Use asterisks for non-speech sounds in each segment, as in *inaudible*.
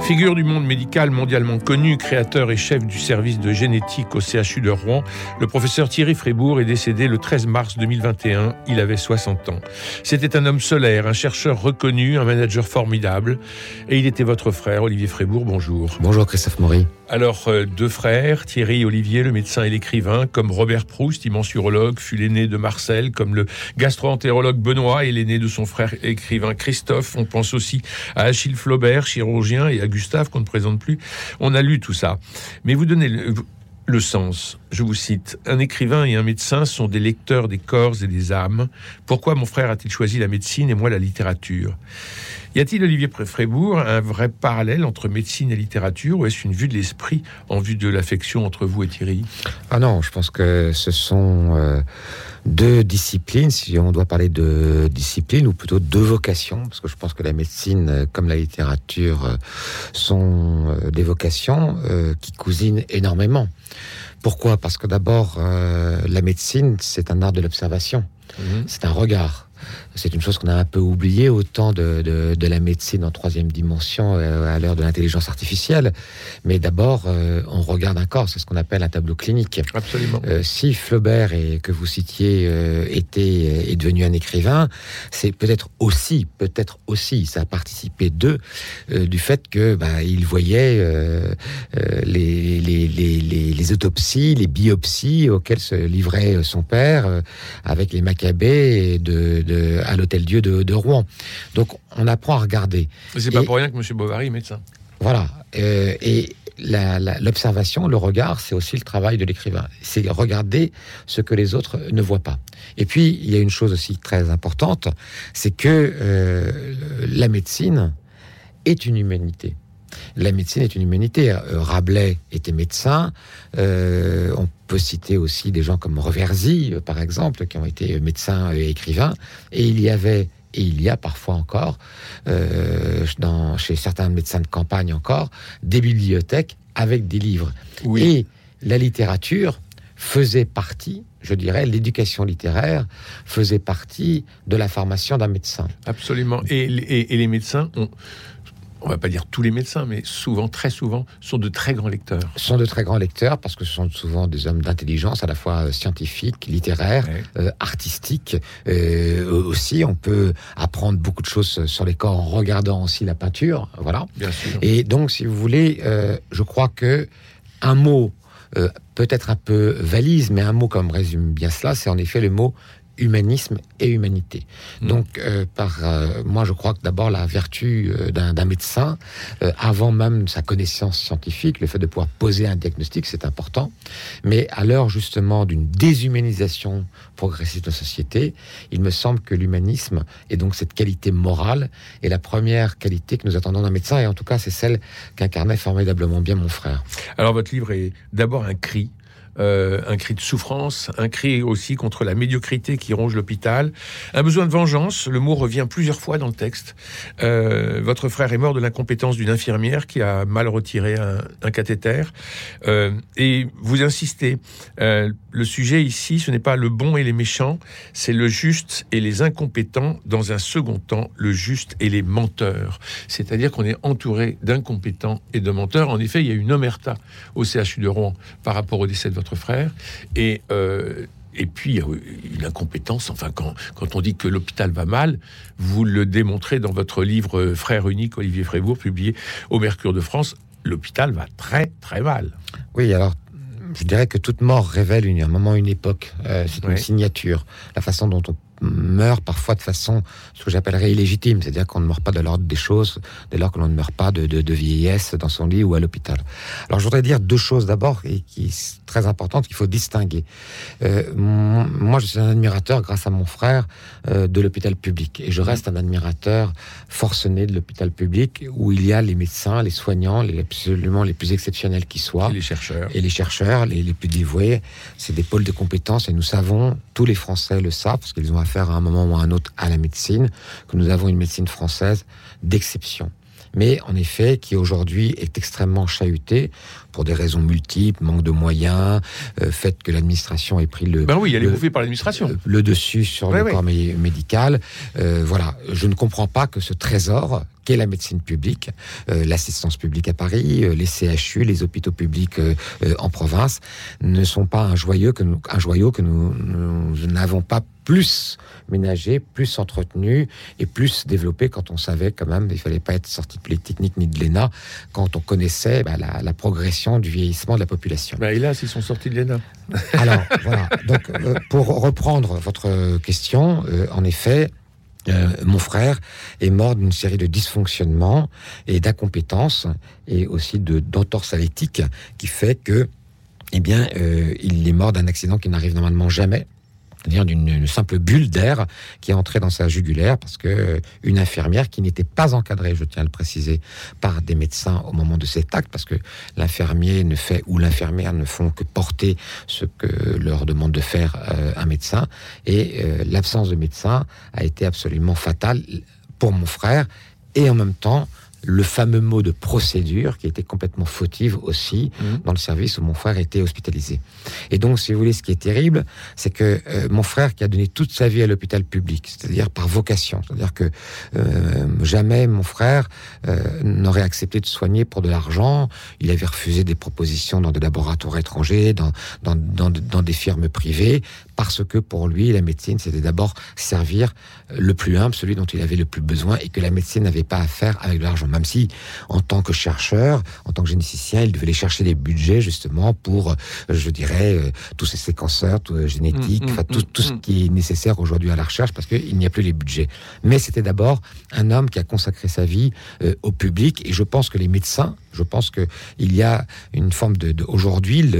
Figure du monde médical mondialement connu, créateur et chef du service de génétique au CHU de Rouen, le professeur Thierry Frébourg est décédé le 13 mars 2021. Il avait 60 ans. C'était un homme solaire, un chercheur reconnu, un manager formidable. Et il était votre frère, Olivier Frébourg. Bonjour. Bonjour, Christophe Maury. Alors, euh, deux frères, Thierry et Olivier, le médecin et l'écrivain, comme Robert Proust, immense urologue, fut l'aîné de Marcel, comme le gastro-entérologue Benoît et l'aîné de son frère écrivain Christophe. On pense aussi à Achille Flaubert, chirurgien, et à Gustave, qu'on ne présente plus. On a lu tout ça. Mais vous donnez le, sens. Je vous cite, un écrivain et un médecin sont des lecteurs des corps et des âmes. Pourquoi mon frère a-t-il choisi la médecine et moi la littérature? Y a-t-il, Olivier Frébourg, un vrai parallèle entre médecine et littérature ou est-ce une vue de l'esprit en vue de l'affection entre vous et Thierry? Ah non, je pense que ce sont... Euh, deux disciplines, si on doit parler de discipline, ou plutôt deux vocations, parce que je pense que la médecine, euh, comme la littérature, euh, sont des vocations qui cousinent énormément. Pourquoi? Parce que d'abord, la médecine, c'est un art de l'observation, mhm. c'est un regard. C'est une chose qu'on a un peu oubliée au temps de, de, la médecine en troisième dimension euh, à l'heure de l'intelligence artificielle. Mais d'abord, euh, on regarde un corps, c'est ce qu'on appelle un tableau clinique. Absolument. Euh, si Flaubert, et, que vous citiez, était, est devenu un écrivain, c'est peut-être aussi, peut-être aussi, ça a participé d'eux, du fait que bah, il voyait les, les, les, les, autopsies, les biopsies auxquelles se livrait son père avec les macabées de à l'Hôtel Dieu de, Rouen. Donc on apprend à regarder. C'est pas pour rien que M. Bovary est médecin. Voilà. Euh, et l'observation, le regard, c'est aussi le travail de l'écrivain. C'est regarder ce que les autres ne voient pas. Et puis, il y a une chose aussi très importante, c'est que euh, la médecine est une humanité. La médecine est une humanité. Euh, Rabelais était médecin. on peut citer aussi des gens comme Reversy, euh, par exemple, qui ont été médecins et écrivains. Et il y avait et il y a parfois encore, euh, dans, chez certains médecins de campagne encore, des bibliothèques avec des livres. Oui. Et la littérature faisait partie, je dirais, l'éducation littéraire faisait partie de la formation d'un médecin. Absolument. Et, et, et les médecins ont on va pas dire tous les médecins, mais souvent, très souvent, sont de très grands lecteurs. Sont de très grands lecteurs parce que ce sont souvent des hommes d'intelligence à la fois scientifique, littéraire, euh, artistique. Euh, aussi, on peut apprendre beaucoup de choses sur les corps en regardant aussi la peinture. Voilà. Bien sûr. Et donc, si vous voulez, euh, je crois que un mot peut-être un peu valise, mais un mot comme résume bien cela, c'est en effet le mot humanisme et humanité. Mm. Donc, euh, par euh, moi, je crois que d'abord la vertu euh, d'un médecin, avant même sa connaissance scientifique, le fait de pouvoir poser un diagnostic, c'est important. Mais à l'heure justement d'une déshumanisation progressive de la société, il me semble que l'humanisme et donc cette qualité morale est la première qualité que nous attendons d'un médecin, et en tout cas, c'est celle qu'incarnait formidablement bien mon frère. Alors, votre livre est d'abord un cri euh, un cri de souffrance, un cri aussi contre la médiocrité qui ronge l'hôpital, un besoin de vengeance. Le mot revient plusieurs fois dans le texte. Euh, votre frère est mort de l'incompétence d'une infirmière qui a mal retiré un, cathéter. Euh, et vous insistez, le sujet ici, ce n'est pas le bon et les méchants, c'est le juste et les incompétents. Dans un second temps, le juste et les menteurs. C'est-à-dire qu'on est entouré d'incompétents et de menteurs. En effet, il y a une omerta au CHU de Rouen par rapport au décès de votre frère. Et, euh, et puis, une incompétence. Enfin, quand, quand on dit que l'hôpital va mal, vous le démontrez dans votre livre Frère unique, Olivier Frébourg, publié au Mercure de France. L'hôpital va très, très mal. Oui, alors je dirais que toute mort révèle une, un moment, une époque. Euh, c'est une signature. La façon dont on meurt parfois de façon, ce que j'appellerais illégitime, c'est-à-dire qu'on ne meurt pas de l'ordre des choses, dès lors que l'on ne meurt pas de, de, de, vieillesse dans son lit ou à l'hôpital. Alors je voudrais dire deux choses d'abord, et qui sont très importantes, qu'il faut distinguer. Euh, moi, je suis un admirateur, grâce à mon frère, euh, de l'hôpital public, et je reste un admirateur forcené de l'hôpital public, où il y a les médecins, les soignants, les absolument les plus exceptionnels qui soient, et les chercheurs, et les chercheurs, les, les plus dévoués. C'est des pôles de compétences, et nous savons, tous les Français le savent, parce qu'ils ont affaire à un moment ou à un autre à la médecine, que nous avons une médecine française d'exception mais en effet qui aujourd'hui est extrêmement chahutée pour des raisons multiples, manque de moyens, euh, fait que l'administration ait pris le. Ben oui, elle est bouffée par l'administration. Le, dessus sur le ouais. corps mé- médical. Euh, voilà, je ne comprends pas que ce trésor qu'est la médecine publique, euh, l'assistance publique à Paris, les CHU, les hôpitaux publics en province, ne sont pas un joyau que nous, un joyau que nous nous n'avons pas plus ménagé, plus entretenu et plus développé quand on savait quand même, il fallait pas être sorti de Polytechnique ni de l'ENA, quand on connaissait bah, la, la progression du vieillissement de la population. Ben, hélas, ils sont sortis de l'ENA. *laughs* Alors, voilà. Donc, euh, pour reprendre votre question, euh, en effet, euh, mon frère est mort d'une série de dysfonctionnements et d'incompétences et aussi de d'entorse à l'éthique qui fait que, eh bien, euh, il est mort d'un accident qui n'arrive normalement jamais. C'est-à-dire d'une une simple bulle d'air qui est entrée dans sa jugulaire parce que euh, une infirmière qui n'était pas encadrée, je tiens à le préciser, par des médecins au moment de cet acte, parce que l'infirmier ne fait ou l'infirmière ne font que porter ce que leur demande de faire euh, un médecin, et euh, l'absence de médecin a été absolument fatale pour mon frère, et en même temps le fameux mot de procédure qui était complètement fautive aussi Mhm. dans le service où mon frère était hospitalisé. Et donc, si vous voulez, ce qui est terrible, c'est que euh, mon frère qui a donné toute sa vie à l'hôpital public, c'est-à-dire par vocation, c'est-à-dire que euh, jamais mon frère euh, n'aurait accepté de soigner pour de l'argent. Il avait refusé des propositions dans des laboratoires étrangers, dans, dans, dans, dans des firmes privées, parce que pour lui, la médecine, c'était d'abord servir le plus humble, celui dont il avait le plus besoin, et que la médecine n'avait pas à faire avec de l'argent. Même si, en tant que chercheur, en tant que généticien, il devait aller chercher des budgets justement pour, euh, je dirais, euh, tous ces séquenceurs tout, euh, génétiques, Mm, mm, tout, mm, tout ce qui est nécessaire aujourd'hui à la recherche, parce qu'il n'y a plus les budgets. Mais c'était d'abord un homme qui a consacré sa vie euh, au public, et je pense que les médecins, je pense que il y a une forme de, de aujourd'hui,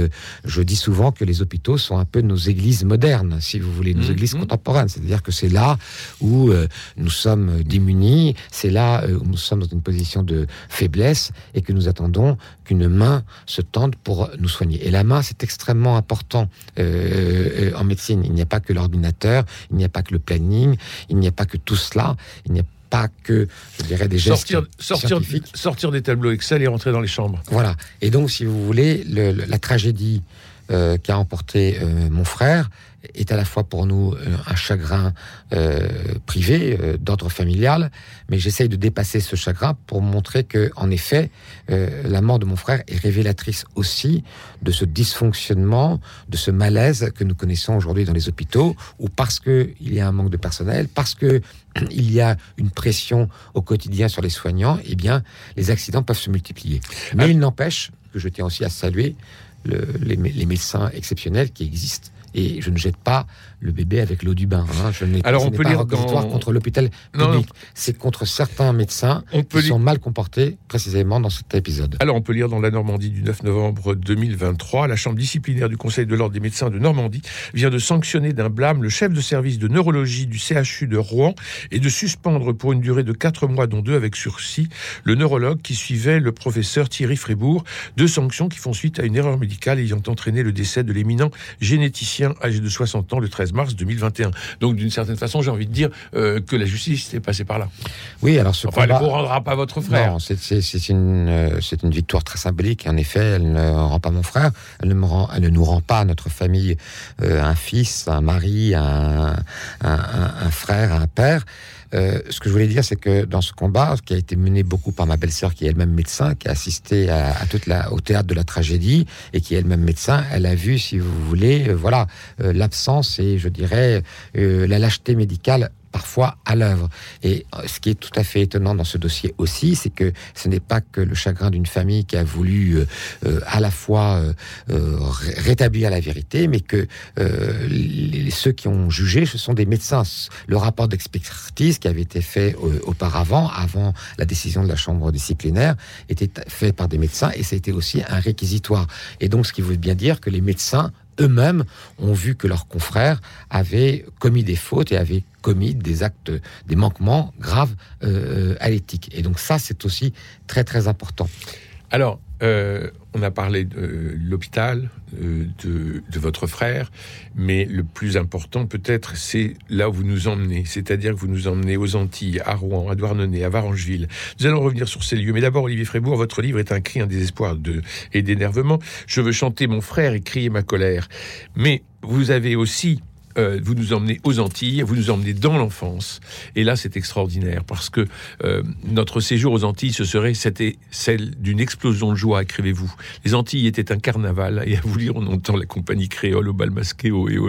je dis souvent que les hôpitaux sont un peu nos églises modernes, si vous voulez, nos Mhm. églises contemporaines. C'est-à-dire que c'est là où euh, nous sommes démunis, c'est là euh, où nous sommes dans une position de faiblesse et que nous attendons qu'une main se tende pour nous soigner. Et la main, c'est extrêmement important euh, euh, en médecine. Il n'y a pas que l'ordinateur, il n'y a pas que le planning, il n'y a pas que tout cela, il n'y a pas que, je dirais, des gestes Sortir, sortir, des tableaux Excel et rentrer dans les chambres. Voilà. Et donc, si vous voulez, le- le- la tragédie euh, qu'a emporté euh, mon frère est à la fois pour nous euh, un chagrin euh, privé, d'ordre familial, mais j'essaye de dépasser ce chagrin pour montrer que, en effet, la mort de mon frère est révélatrice aussi de ce dysfonctionnement, de ce malaise que nous connaissons aujourd'hui dans les hôpitaux, où parce que il y a un manque de personnel, parce que *clears throat* il y a une pression au quotidien sur les soignants, eh bien, les accidents peuvent se multiplier. Mais Ah. il n'empêche que je tiens aussi à saluer le- les, les médecins exceptionnels qui existent. Et je ne jette pas le bébé avec l'eau du bain. hein. Je n'ai Alors, on peut pas lire dans- contre l'hôpital public. C'est contre certains médecins On peut qui lire- sont mal comportés précisément dans cet épisode. Alors, on peut lire dans la Normandie du 9 novembre 2023, la Chambre disciplinaire du Conseil de l'Ordre des médecins de Normandie vient de sanctionner d'un blâme le chef de service de neurologie du CHU de Rouen et de suspendre pour une durée de 4 mois, dont deux avec sursis, le neurologue qui suivait le professeur Thierry Frébourg. Deux sanctions qui font suite à une erreur médicale ayant entraîné le décès de l'éminent généticien âgé de 60 ans le 13 mars 2021. Donc, d'une certaine façon, j'ai envie de dire euh, que la justice est passée par là. Oui, alors ce Enfin, elle ne combat- vous rendra pas votre frère. Non, c'est- c'est c'est une, euh, c'est une victoire très symbolique. En effet, elle ne rend pas mon frère, elle ne, me rend, elle ne nous rend pas, notre famille, euh, un fils, un mari, un, un, un- un frère, un père. Euh, ce que je voulais dire, c'est que dans ce combat, qui a été mené beaucoup par ma belle-sœur, qui est elle-même médecin, qui a assisté à, toute la, au théâtre de la tragédie, et qui est elle-même médecin, elle a vu, si vous voulez, euh, voilà, euh, l'absence et, je dirais, la lâcheté médicale parfois à l'œuvre. Et euh, ce qui est tout à fait étonnant dans ce dossier aussi, c'est que ce n'est pas que le chagrin d'une famille qui a voulu euh, euh, à la fois ré- rétablir la vérité, mais que ceux qui ont jugé, ce sont des médecins. Le rapport d'expertise qui avait été fait auparavant, avant la décision de la chambre disciplinaire, était fait par des médecins et été aussi un réquisitoire. Et donc, ce qui veut bien dire que les médecins eux-mêmes ont vu que leurs confrères avaient commis des fautes et avaient commis des actes, des manquements graves euh, à l'éthique. Et donc ça, c'est aussi très très important. Alors, euh, on a parlé de l'hôpital, euh, de, de, votre frère, mais le plus important peut-être, c'est là où vous nous emmenez, c'est-à-dire que vous nous emmenez aux Antilles, à Rouen, à Douarnenez, à Varangeville. Nous allons revenir sur ces lieux, mais d'abord, Olivier Frébourg, votre livre est un cri, un désespoir de, et d'énervement. Je veux chanter mon frère et crier ma colère. Mais vous avez aussi euh, vous nous emmenez aux Antilles, vous nous emmenez dans l'enfance. Et là, c'est extraordinaire parce que euh, notre séjour aux Antilles, ce serait c'était celle d'une explosion de joie, écrivez-vous. Les Antilles étaient un carnaval et à vous lire, on entend la compagnie créole au bal masqué, oh et oh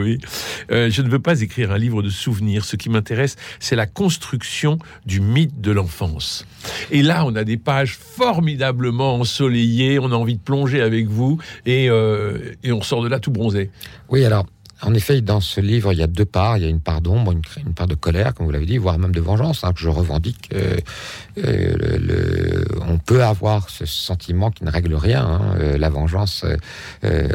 euh, je ne veux pas écrire un livre de souvenirs. Ce qui m'intéresse, c'est la construction du mythe de l'enfance. Et là, on a des pages formidablement ensoleillées. On a envie de plonger avec vous et, et on sort de là tout bronzé. Oui, alors en effet, dans ce livre, il y a deux parts. Il y a une part d'ombre, une, part de colère, comme vous l'avez dit, voire même de vengeance, hein, que je revendique. Euh, euh, le, on peut avoir ce sentiment qui ne règle rien. Hein. Euh, la vengeance,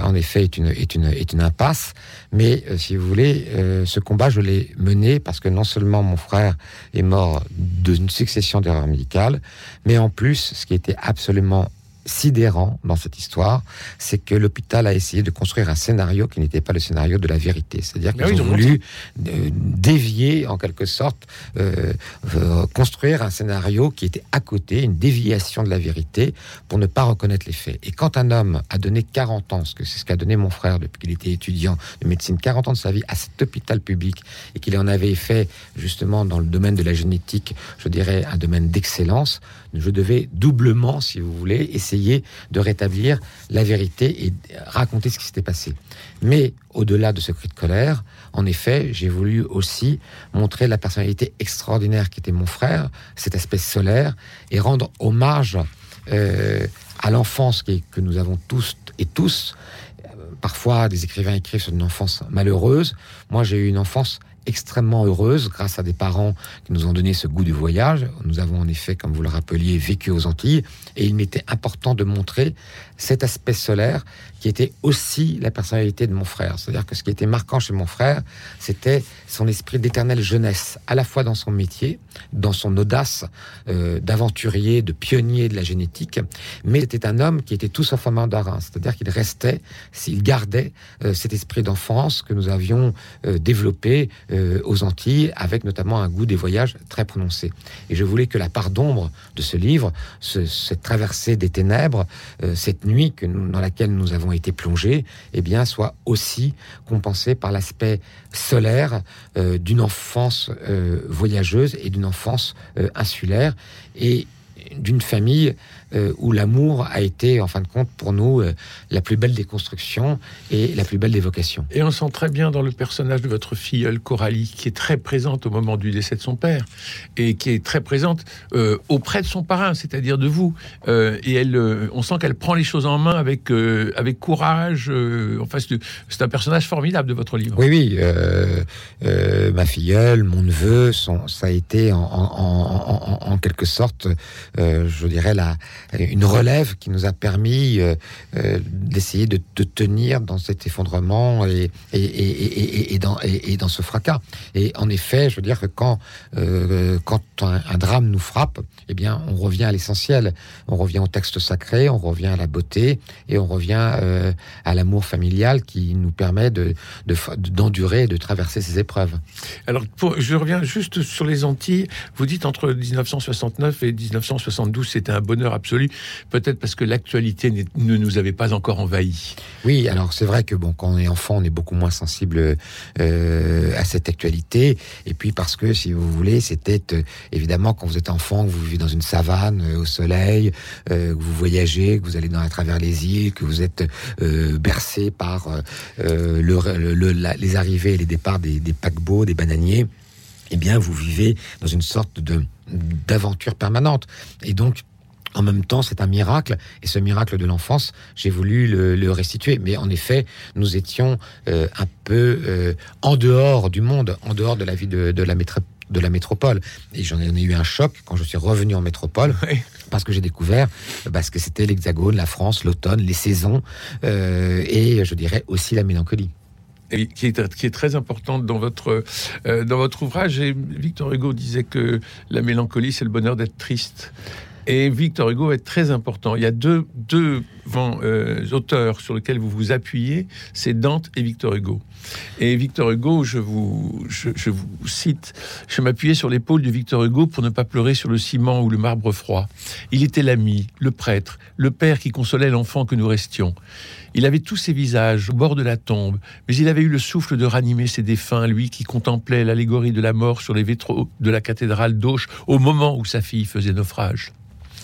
en effet, est une, est une, est une impasse. Mais si vous voulez, ce combat, je l'ai mené parce que non seulement mon frère est mort d'une succession d'erreurs médicales, mais en plus, ce qui était absolument sidérant dans cette histoire, c'est que l'hôpital a essayé de construire un scénario qui n'était pas le scénario de la vérité. C'est-à-dire qu'ils ont voulu euh, dévier, en quelque sorte, euh, euh, construire un scénario qui était à côté, une déviation de la vérité, pour ne pas reconnaître les faits. Et quand un homme a donné 40 ans, ce que c'est ce qu'a donné mon frère depuis qu'il était étudiant de médecine, 40 ans de sa vie à cet hôpital public, et qu'il en avait fait justement dans le domaine de la génétique, je dirais, un domaine d'excellence, je devais doublement, si vous voulez, essayer de rétablir la vérité et raconter ce qui s'était passé. Mais au-delà de ce cri de colère, en effet, j'ai voulu aussi montrer la personnalité extraordinaire qui était mon frère, cette espèce solaire, et rendre hommage euh, à l'enfance que nous avons tous et tous. Parfois, des écrivains écrivent sur une enfance malheureuse. Moi, j'ai eu une enfance extrêmement heureuse grâce à des parents qui nous ont donné ce goût du voyage. Nous avons en effet, comme vous le rappeliez, vécu aux Antilles et il m'était important de montrer cet aspect solaire qui était aussi la personnalité de mon frère. C'est-à-dire que ce qui était marquant chez mon frère, c'était son esprit d'éternelle jeunesse, à la fois dans son métier, dans son audace euh, d'aventurier, de pionnier de la génétique, mais c'était un homme qui était tout sauf un mandarin. C'est-à-dire qu'il restait, s'il gardait euh, cet esprit d'enfance que nous avions euh, développé aux Antilles, avec notamment un goût des voyages très prononcé. Et je voulais que la part d'ombre de ce livre, cette traversée des ténèbres, cette nuit que dans laquelle nous avons été plongé, eh bien, soit aussi compensé par l'aspect solaire euh, d'une enfance euh, voyageuse et d'une enfance euh, insulaire et d'une famille euh, où l'amour a été, en fin de compte, pour nous, euh, la plus belle des constructions et la plus belle des vocations. Et on sent très bien dans le personnage de votre filleule Coralie, qui est très présente au moment du décès de son père, et qui est très présente euh, auprès de son parrain, c'est-à-dire de vous. et elle, on sent qu'elle prend les choses en main avec, avec courage. enfin, c'est un personnage formidable de votre livre. Oui, oui. ma filleule, mon neveu, son, ça a été en, en, en quelque sorte, je dirais, la, une relève qui nous a permis euh, euh, d'essayer de, tenir dans cet effondrement et, et, dans, et, dans ce fracas. Et en effet, je veux dire que quand, euh, quand un, drame nous frappe, eh bien, on revient à l'essentiel. On revient au texte sacré, on revient à la beauté et on revient à l'amour familial qui nous permet de, d'endurer, de, de traverser ces épreuves. Alors, je reviens juste sur les Antilles. Vous dites entre 1969 et 1972, c'était un bonheur absolu peut-être parce que l'actualité ne nous avait pas encore envahi. Oui, alors c'est vrai que bon, quand on est enfant, on est beaucoup moins sensible euh, à cette actualité, et puis parce que, si vous voulez, c'était euh, évidemment quand vous êtes enfant, que vous vivez dans une savane euh, au soleil, que vous voyagez, que vous allez dans, à travers les îles, que vous êtes bercé par le, les arrivées et les départs des, des paquebots, des bananiers eh bien, vous vivez dans une sorte de d'aventure permanente. Et donc, en même temps, c'est un miracle, et ce miracle de l'enfance, j'ai voulu le, restituer. Mais en effet, nous étions euh, un peu euh, en dehors du monde, en dehors de la vie de, la, de la métropole. Et j'en ai eu un choc quand je suis revenu en métropole, parce que j'ai découvert parce que c'était l'Hexagone, la France, l'automne, les saisons, euh, et je dirais aussi la mélancolie. Et qui est, qui est très importante dans votre, dans votre ouvrage. Et Victor Hugo disait que la mélancolie, c'est le bonheur d'être triste. Et Victor Hugo est très important. Il y a deux, deux euh, auteurs sur lesquels vous vous appuyez, c'est Dante et Victor Hugo. Et Victor Hugo, je vous, je, vous cite, je m'appuyais sur l'épaule de Victor Hugo pour ne pas pleurer sur le ciment ou le marbre froid. Il était l'ami, le prêtre, le père qui consolait l'enfant que nous restions. Il avait tous ses visages au bord de la tombe, mais il avait eu le souffle de ranimer ses défunts, lui qui contemplait l'allégorie de la mort sur les vitraux de la cathédrale d'Auch au moment où sa fille faisait naufrage.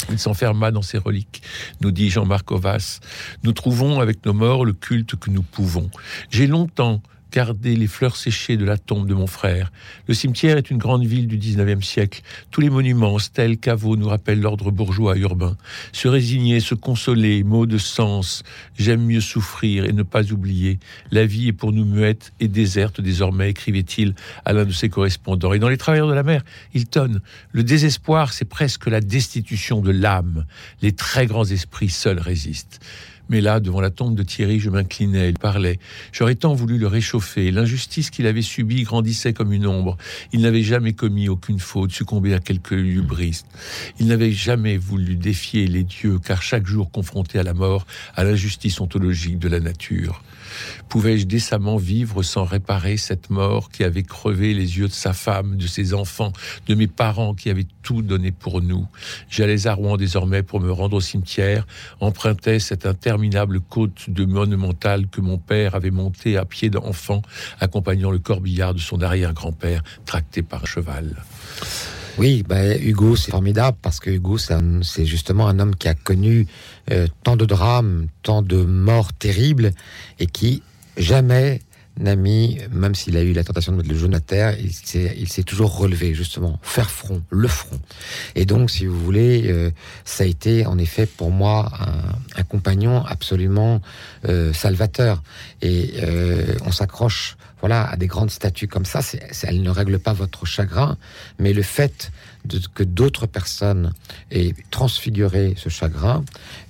Il s'enferma dans ses reliques, nous dit Jean-Marc Ovas. Nous trouvons avec nos morts le culte que nous pouvons. J'ai longtemps garder les fleurs séchées de la tombe de mon frère. Le cimetière est une grande ville du XIXe siècle. Tous les monuments, stèles, caveaux nous rappellent l'ordre bourgeois urbain. Se résigner, se consoler, mots de sens. J'aime mieux souffrir et ne pas oublier. La vie est pour nous muette et déserte désormais, écrivait-il à l'un de ses correspondants. Et dans Les Travailleurs de la mer, il tonne. Le désespoir, c'est presque la destitution de l'âme. Les très grands esprits seuls résistent. Mais là, devant la tombe de Thierry, je m'inclinais, il parlait. J'aurais tant voulu le réchauffer. L'injustice qu'il avait subie grandissait comme une ombre. Il n'avait jamais commis aucune faute, succombé à quelque lubristes. Il n'avait jamais voulu défier les dieux, car chaque jour confronté à la mort, à l'injustice ontologique de la nature. Pouvais-je décemment vivre sans réparer cette mort qui avait crevé les yeux de sa femme, de ses enfants, de mes parents qui avaient tout donné pour nous? J'allais à Rouen désormais pour me rendre au cimetière, empruntais cette interminable côte de monumentale que mon père avait montée à pied d'enfant, accompagnant le corbillard de son arrière-grand-père, tracté par un cheval. Oui, bah, Hugo, c'est formidable parce que Hugo, c'est justement un homme qui a connu euh, tant de drames, tant de morts terribles et qui jamais n'a mis, même s'il a eu la tentation de mettre le genou à terre, il s'est toujours relevé, justement, faire front, le front. Et donc, si vous voulez, euh, ça a été en effet pour moi un, compagnon absolument euh, salvateur. Et on s'accroche voilà, à des grandes statues comme ça, c'est, elles ne règlent pas votre chagrin, mais le fait de, que d'autres personnes aient transfiguré ce chagrin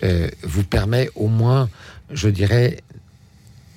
euh, vous permet au moins, je dirais,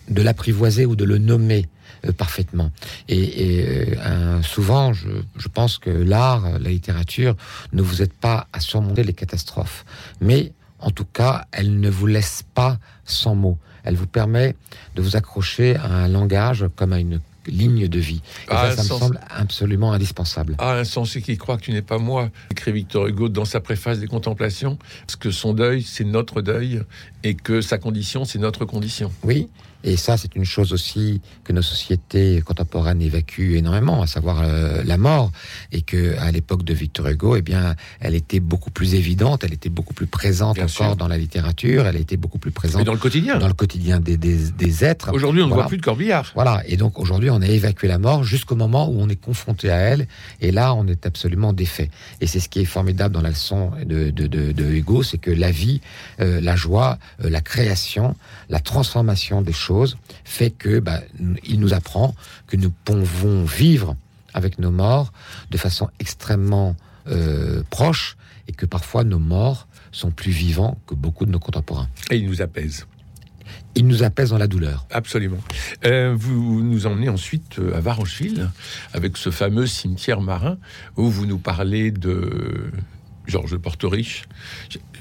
de l'apprivoiser ou de le nommer euh, parfaitement. Et, euh, souvent, je, je, pense que l'art, la littérature, ne vous aide pas à surmonter les catastrophes, mais en tout cas, elle ne vous laisse pas sans mots elle vous permet de vous accrocher à un langage comme à une ligne de vie. Et ça, ça me semble absolument indispensable. Ah, un sens qui croit que tu n'es pas moi, écrit Victor Hugo dans sa préface des Contemplations, parce que son deuil, c'est notre deuil, et que sa condition, c'est notre condition. Oui, et ça, c'est une chose aussi que nos sociétés contemporaines évacuent énormément, à savoir euh, la mort. Et que à l'époque de Victor Hugo, eh bien, elle était beaucoup plus évidente, elle était beaucoup plus présente encore dans la littérature, elle était beaucoup plus présente dans le quotidien, dans le quotidien des, des, êtres. Aujourd'hui, on ne voit plus de corbillard. Voilà. Et donc aujourd'hui, on a évacué la mort jusqu'au moment où on est confronté à elle. Et là, on est absolument défait. Et c'est ce qui est formidable dans la leçon de, de, de, Hugo, c'est que la vie, euh, la joie, euh, la création, la transformation des choses fait que bah, il nous apprend que nous pouvons vivre avec nos morts de façon extrêmement euh, proche et que parfois nos morts sont plus vivants que beaucoup de nos contemporains. Et il nous apaise. Il nous apaise dans la douleur. Absolument. Euh, vous nous emmenez ensuite euh, à Varancheville avec ce fameux cimetière marin où vous nous parlez de Georges de Portoriche.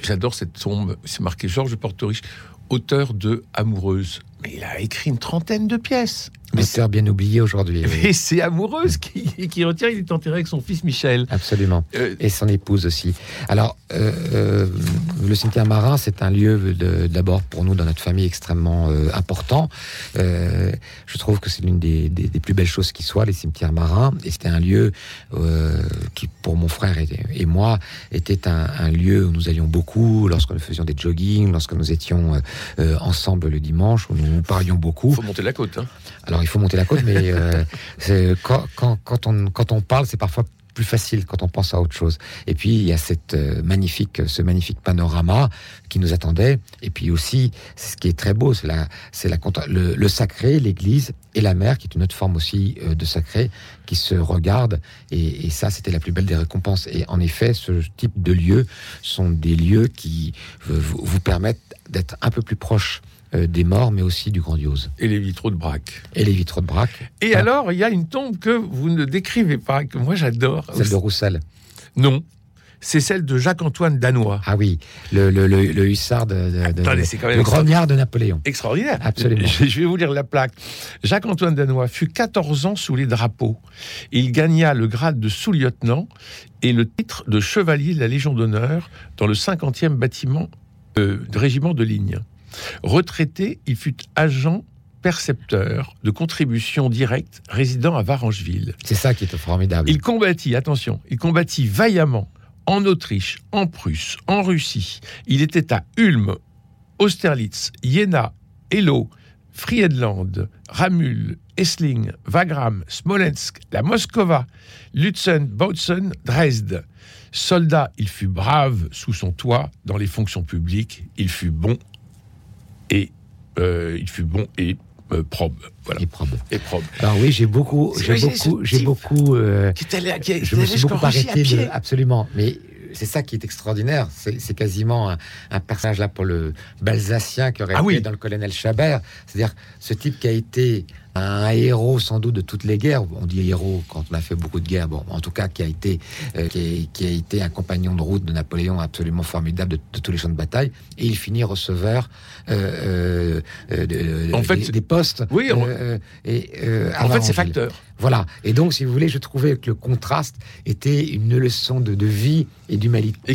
J'adore cette tombe. C'est marqué Georges de Portoriche, auteur de Amoureuse. Mais il a écrit une trentaine de pièces. Auteur bien oublié aujourd'hui. *laughs* Et c'est amoureuse qui, qui retient. Il est enterré avec son fils Michel. Absolument. Euh, et son épouse aussi. Alors, euh, euh, le cimetière marin, c'est un lieu d'abord pour nous dans notre famille extrêmement important. je trouve que c'est l'une des, des, plus belles choses qui soit, les cimetières marins. Et c'était un lieu qui, pour mon frère et, et moi, était un, un, lieu où nous allions beaucoup lorsque nous faisions des joggings, lorsque nous étions ensemble le dimanche, où nous parlions beaucoup. Il faut monter la côte. Hein. Alors, il faut monter la côte, mais euh, *laughs* quand, quand, quand, on, quand on parle, c'est parfois plus facile quand on pense à autre chose. Et puis il y a cette euh, magnifique, ce magnifique panorama qui nous attendait. Et puis aussi, ce qui est très beau, c'est la, c'est la le, le sacré, l'Église et la mer, qui est une autre forme aussi euh, de sacré, qui se regardent. Et, et ça, c'était la plus belle des récompenses. Et en effet, ce type de lieux sont des lieux qui vous, vous permettent d'être un peu plus proche euh, des morts, mais aussi du grandiose. Et les vitraux de Braque. Et les vitraux de Braque. Et alors, il y a une tombe que vous ne décrivez pas, que moi j'adore. Celle de Roussel. Non. c'est celle de Jacques-Antoine Danois. Ah oui, le, le, le, le hussard de, de, de- Attendez, c'est quand même le grognard de Napoléon. Extraordinaire. Absolument. Je je vais vous lire la plaque. Jacques-Antoine Danois fut 14 ans sous les drapeaux. Il gagna le grade de sous-lieutenant et le titre de chevalier de la Légion d'honneur dans le 50e bâtiment euh, de régiment de ligne. Retraité, il fut agent percepteur de contributions directes résidant à Varangeville. C'est ça qui est formidable. Il combattit, attention, il combattit vaillamment en Autriche, en Prusse, en Russie. Il était à Ulm, Austerlitz, Jena, Elo, Friedland, Ramul, Essling, Wagram, Smolensk, la Moskova, Lutzen, Bautzen, Dresde. Soldat, il fut brave sous son toit dans les fonctions publiques. Il fut bon et euh, il fut bon et euh, probe. Voilà. Et probe. Et probe. Alors oui, j'ai beaucoup, j'ai beaucoup, j'ai beaucoup. euh, Qui allé- qui je me suis beaucoup arrêté de, absolument. Mais c'est ça qui est extraordinaire. C'est c'est quasiment un, un personnage là pour le Balsacien qui aurait Ah été oui. dans le colonel Chabert. C'est-à-dire ce type qui a été un héros sans doute de toutes les guerres. On dit héros quand on a fait beaucoup de guerres. Bon, en tout cas, qui a été, euh, qui, a, qui a été un compagnon de route de Napoléon absolument formidable de, de tous les champs de bataille. Et il finit receveur euh, euh, de- En fait, des, des postes. oui, on- euh, et, euh, En fait, c'est facteur. Voilà. Et donc, si vous voulez, je trouvais que le contraste était une leçon de, de vie et Et je-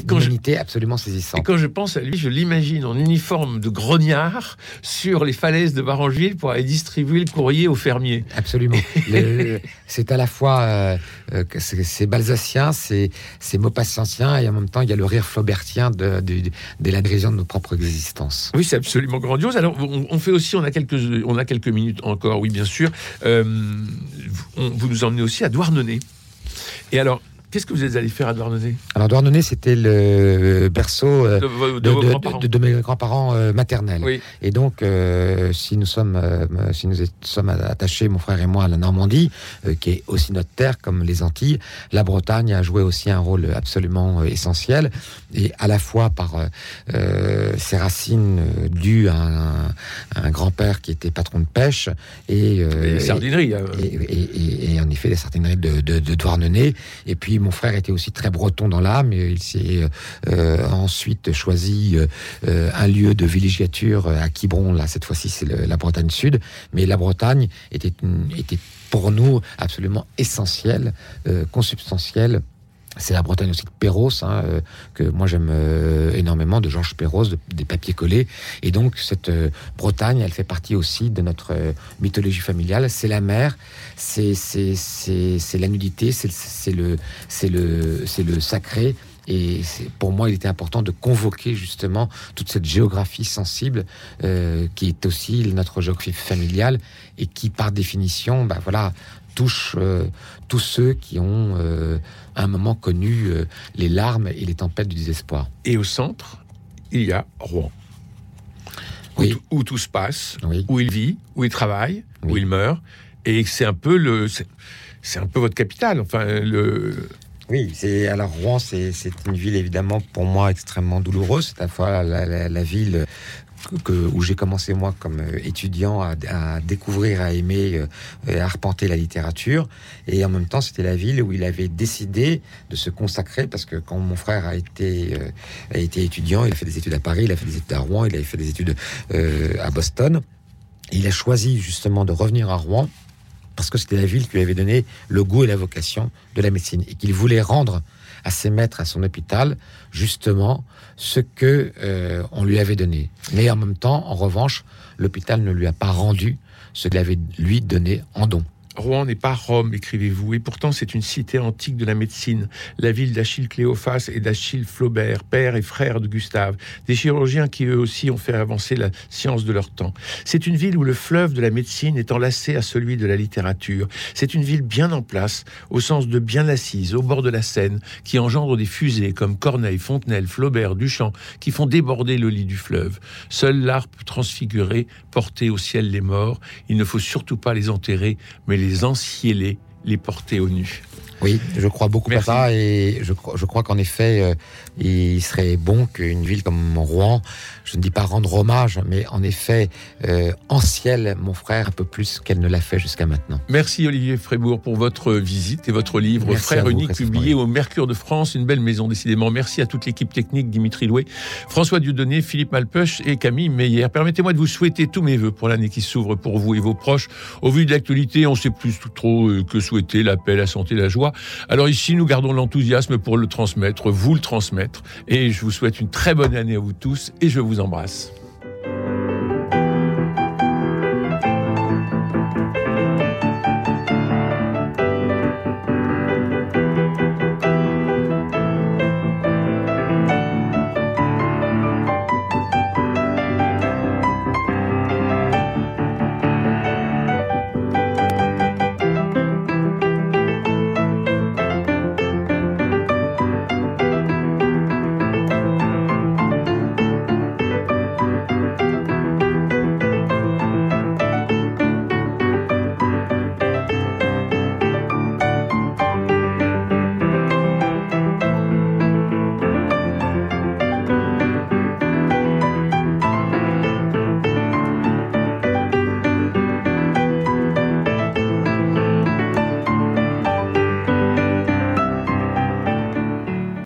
d'humanité absolument Et saisissante. quand je pense à lui, je l'imagine en uniforme de grognard sur les falaises de Varangeville pour aller distribuer le courrier aux fermiers. Absolument. *laughs* C'est à la fois euh, euh, c'est balsacien, c'est maupassantien, et en même temps, il y a le rire flaubertien de, de, de la dérision de nos propres existences. Oui, c'est absolument grandiose. Alors, on, on fait aussi, on a quelques, on a quelques minutes encore, oui, bien sûr. Euh, on- vous nous emmenez aussi à Douarnenez. Et alors, qu'est-ce que vous êtes allé faire à Douarnenez Alors, Douarnenez, c'était le berceau euh, de, mes grands-parents euh, maternels. Oui. Et donc, euh, si nous sommes, euh, si nous sommes attachés, mon frère et moi, à la Normandie, euh, qui est aussi notre terre, comme les Antilles, la Bretagne a joué aussi un rôle absolument essentiel, et à la fois par ses racines dues à un, grand-père qui était patron de pêche, et, Les et- sardineries. et, et- et- et en effet, les sardineries de, de, de Douarnenez. Et puis, mon frère était aussi très breton dans l'âme. Il s'est euh, ensuite choisi euh, euh, un lieu de villégiature à Quiberon. Là, cette fois-ci, c'est la Bretagne Sud. Mais la Bretagne était, était pour nous absolument essentielle, euh, consubstantielle. C'est la Bretagne aussi de Perros, hein, euh, que moi j'aime euh, énormément, de Georges Perros, de- des papiers collés. Et donc cette euh, Bretagne, elle fait partie aussi de notre mythologie familiale. C'est la mer, c'est la nudité, c'est le- le le sacré. Et pour moi, il était important de convoquer justement toute cette géographie sensible qui est aussi notre géographie familiale et qui, par définition, bah voilà, touche euh, tous ceux qui ont euh, à un moment connu euh, les larmes et les tempêtes du désespoir. Et au centre, il y a Rouen. Où, Oui. tout, où tout se passe, Oui. où il vit, où il travaille, où il meurt. Et c'est un peu le. c'est- un peu votre capitale. Enfin, le. Oui, c'est alors Rouen, c'est c'est une ville évidemment pour moi extrêmement douloureuse. C'est à la fois la, la- la ville où j'ai commencé moi comme euh, étudiant à, découvrir, à aimer, euh, à arpenter la littérature, et en même temps c'était la ville où il avait décidé de se consacrer parce que quand mon frère a été euh, a été étudiant, il a fait des études à Paris, il a fait des études à Rouen, il avait fait des études à Boston. Il a choisi justement de revenir à Rouen parce que c'était la ville qui lui avait donné le goût et la vocation de la médecine et qu'il voulait rendre à ses maîtres, à son hôpital, justement ce que euh, on lui avait donné. Mais en même temps, en revanche, l'hôpital ne lui a pas rendu ce qu'il avait lui donné en don. Rouen n'est pas Rome, écrivez-vous, et pourtant c'est une cité antique de la médecine, la ville d'Achille Cléophas et d'Achille Flaubert, père et frère de Gustave, des chirurgiens qui eux aussi ont fait avancer la science de leur temps. C'est une ville où le fleuve de la médecine est enlacé à celui de la littérature. C'est une ville bien en place, au sens de bien assise, au bord de la Seine, qui engendre des fusées comme Corneille, Fontenelle, Flaubert, Duchamp, qui font déborder le lit du fleuve. Seul l'art peut transfigurer, porter au ciel les morts. Il ne faut surtout pas les enterrer, mais les enciéler, les porter au nu. Oui, je crois beaucoup à ça et je, je crois qu'en effet, euh, il serait bon qu'une ville comme Rouen, je ne dis pas rendre hommage, mais en effet, euh, en ciel mon frère un peu plus qu'elle ne l'a fait jusqu'à maintenant. Merci Olivier Frébourg pour votre visite et votre livre Frère unique publié au Mercure de France, une belle maison décidément. Merci à toute l'équipe technique, Dimitri Loué, François Dieudonné, Philippe Malpeuch et Camille Meyer. Permettez-moi de vous souhaiter tous mes voeux pour l'année qui s'ouvre pour vous et vos proches. Au vu de l'actualité, on sait plus trop euh, que souhaiter, la paix, la santé, la joie. Alors ici, nous gardons l'enthousiasme pour le transmettre, vous le transmettre. Et je vous souhaite une très bonne année à vous tous et je vous embrasse.